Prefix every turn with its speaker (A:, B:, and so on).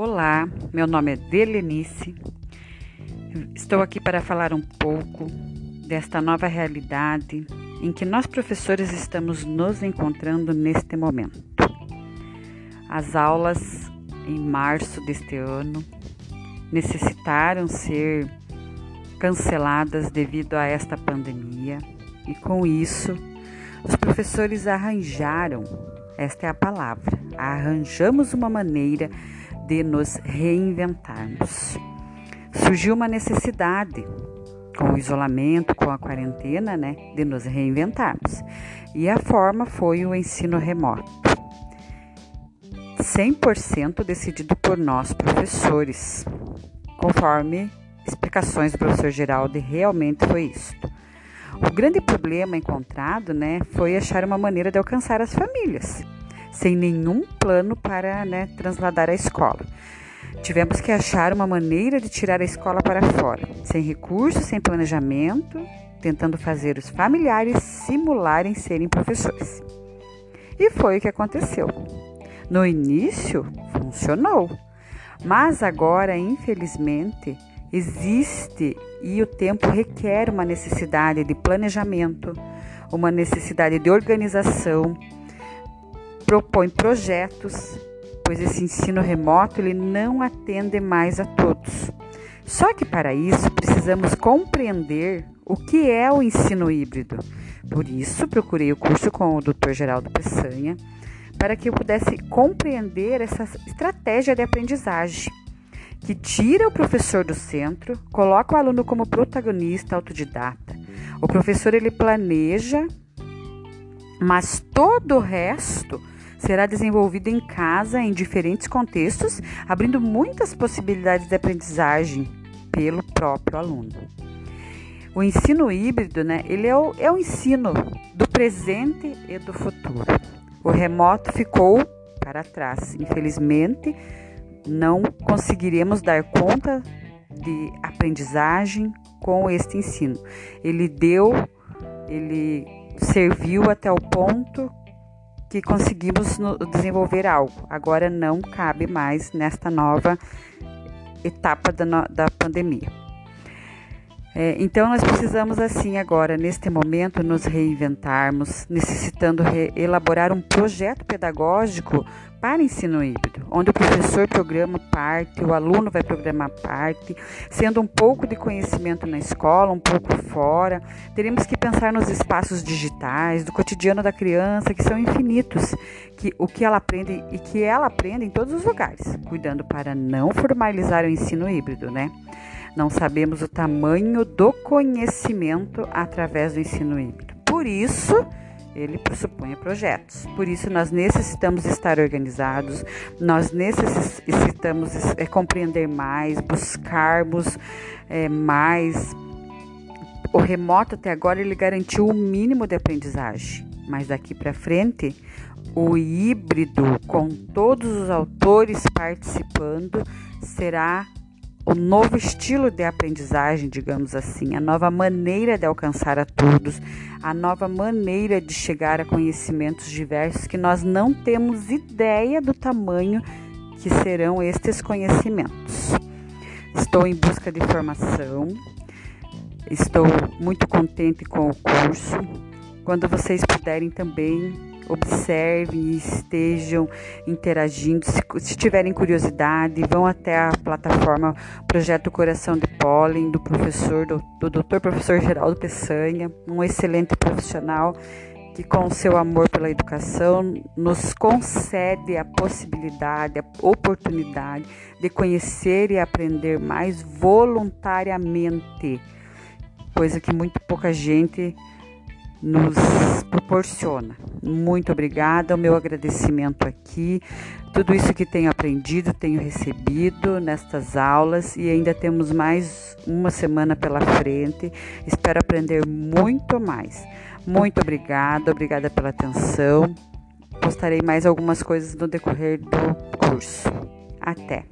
A: Olá, meu nome é Delenice. Estou aqui para falar um pouco desta nova realidade em que nós professores estamos nos encontrando neste momento. As aulas em março deste ano necessitaram ser canceladas devido a esta pandemia e com isso os professores arranjaram, esta é a palavra, arranjamos uma maneira de nos reinventarmos. Surgiu uma necessidade, com o isolamento, com a quarentena, né, de nos reinventarmos. E a forma foi o ensino remoto. 100% decidido por nós, professores, conforme explicações do professor Geraldo, realmente foi isso. O grande problema encontrado né, foi achar uma maneira de alcançar as famílias sem nenhum plano para né, transladar a escola. Tivemos que achar uma maneira de tirar a escola para fora, sem recursos, sem planejamento, tentando fazer os familiares simularem serem professores. E foi o que aconteceu. No início, funcionou, mas agora, infelizmente, existe e o tempo requer uma necessidade de planejamento, uma necessidade de organização propõe projetos, pois esse ensino remoto ele não atende mais a todos. Só que para isso precisamos compreender o que é o ensino híbrido. Por isso procurei o curso com o Dr. Geraldo Peçanha para que eu pudesse compreender essa estratégia de aprendizagem que tira o professor do centro, coloca o aluno como protagonista autodidata. O professor ele planeja, mas todo o resto será desenvolvido em casa em diferentes contextos, abrindo muitas possibilidades de aprendizagem pelo próprio aluno. O ensino híbrido, né, ele é o, é o ensino do presente e do futuro. O remoto ficou para trás. Infelizmente, não conseguiremos dar conta de aprendizagem com este ensino. Ele deu, ele serviu até o ponto que conseguimos desenvolver algo. Agora não cabe mais nesta nova etapa da, da pandemia. É, então nós precisamos assim agora neste momento nos reinventarmos, necessitando re elaborar um projeto pedagógico para ensino híbrido, onde o professor programa parte, o aluno vai programar parte, sendo um pouco de conhecimento na escola, um pouco fora. Teremos que pensar nos espaços digitais, do cotidiano da criança, que são infinitos, que o que ela aprende e que ela aprende em todos os lugares, cuidando para não formalizar o ensino híbrido, né? Não sabemos o tamanho do conhecimento através do ensino híbrido. Por isso, ele pressupõe projetos. Por isso, nós necessitamos estar organizados, nós necessitamos é, compreender mais, buscarmos é, mais. O remoto até agora ele garantiu o mínimo de aprendizagem, mas daqui para frente o híbrido com todos os autores participando será o novo estilo de aprendizagem, digamos assim, a nova maneira de alcançar a todos, a nova maneira de chegar a conhecimentos diversos que nós não temos ideia do tamanho que serão estes conhecimentos. Estou em busca de formação, estou muito contente com o curso. Quando vocês puderem também observem e estejam interagindo. Se, se, tiverem curiosidade, vão até a plataforma Projeto Coração de Pólen, do professor, do, do Dr. Professor Geraldo Peçanha, um excelente profissional que com seu amor pela educação nos concede a possibilidade, a oportunidade de conhecer e aprender mais voluntariamente, coisa que muito pouca gente nos proporciona. Muito obrigada, o meu agradecimento aqui. Tudo isso que tenho aprendido, tenho recebido nestas aulas e ainda temos mais uma semana pela frente. Espero aprender muito mais. Muito obrigada, obrigada pela atenção. Postarei mais algumas coisas no decorrer do curso. Até!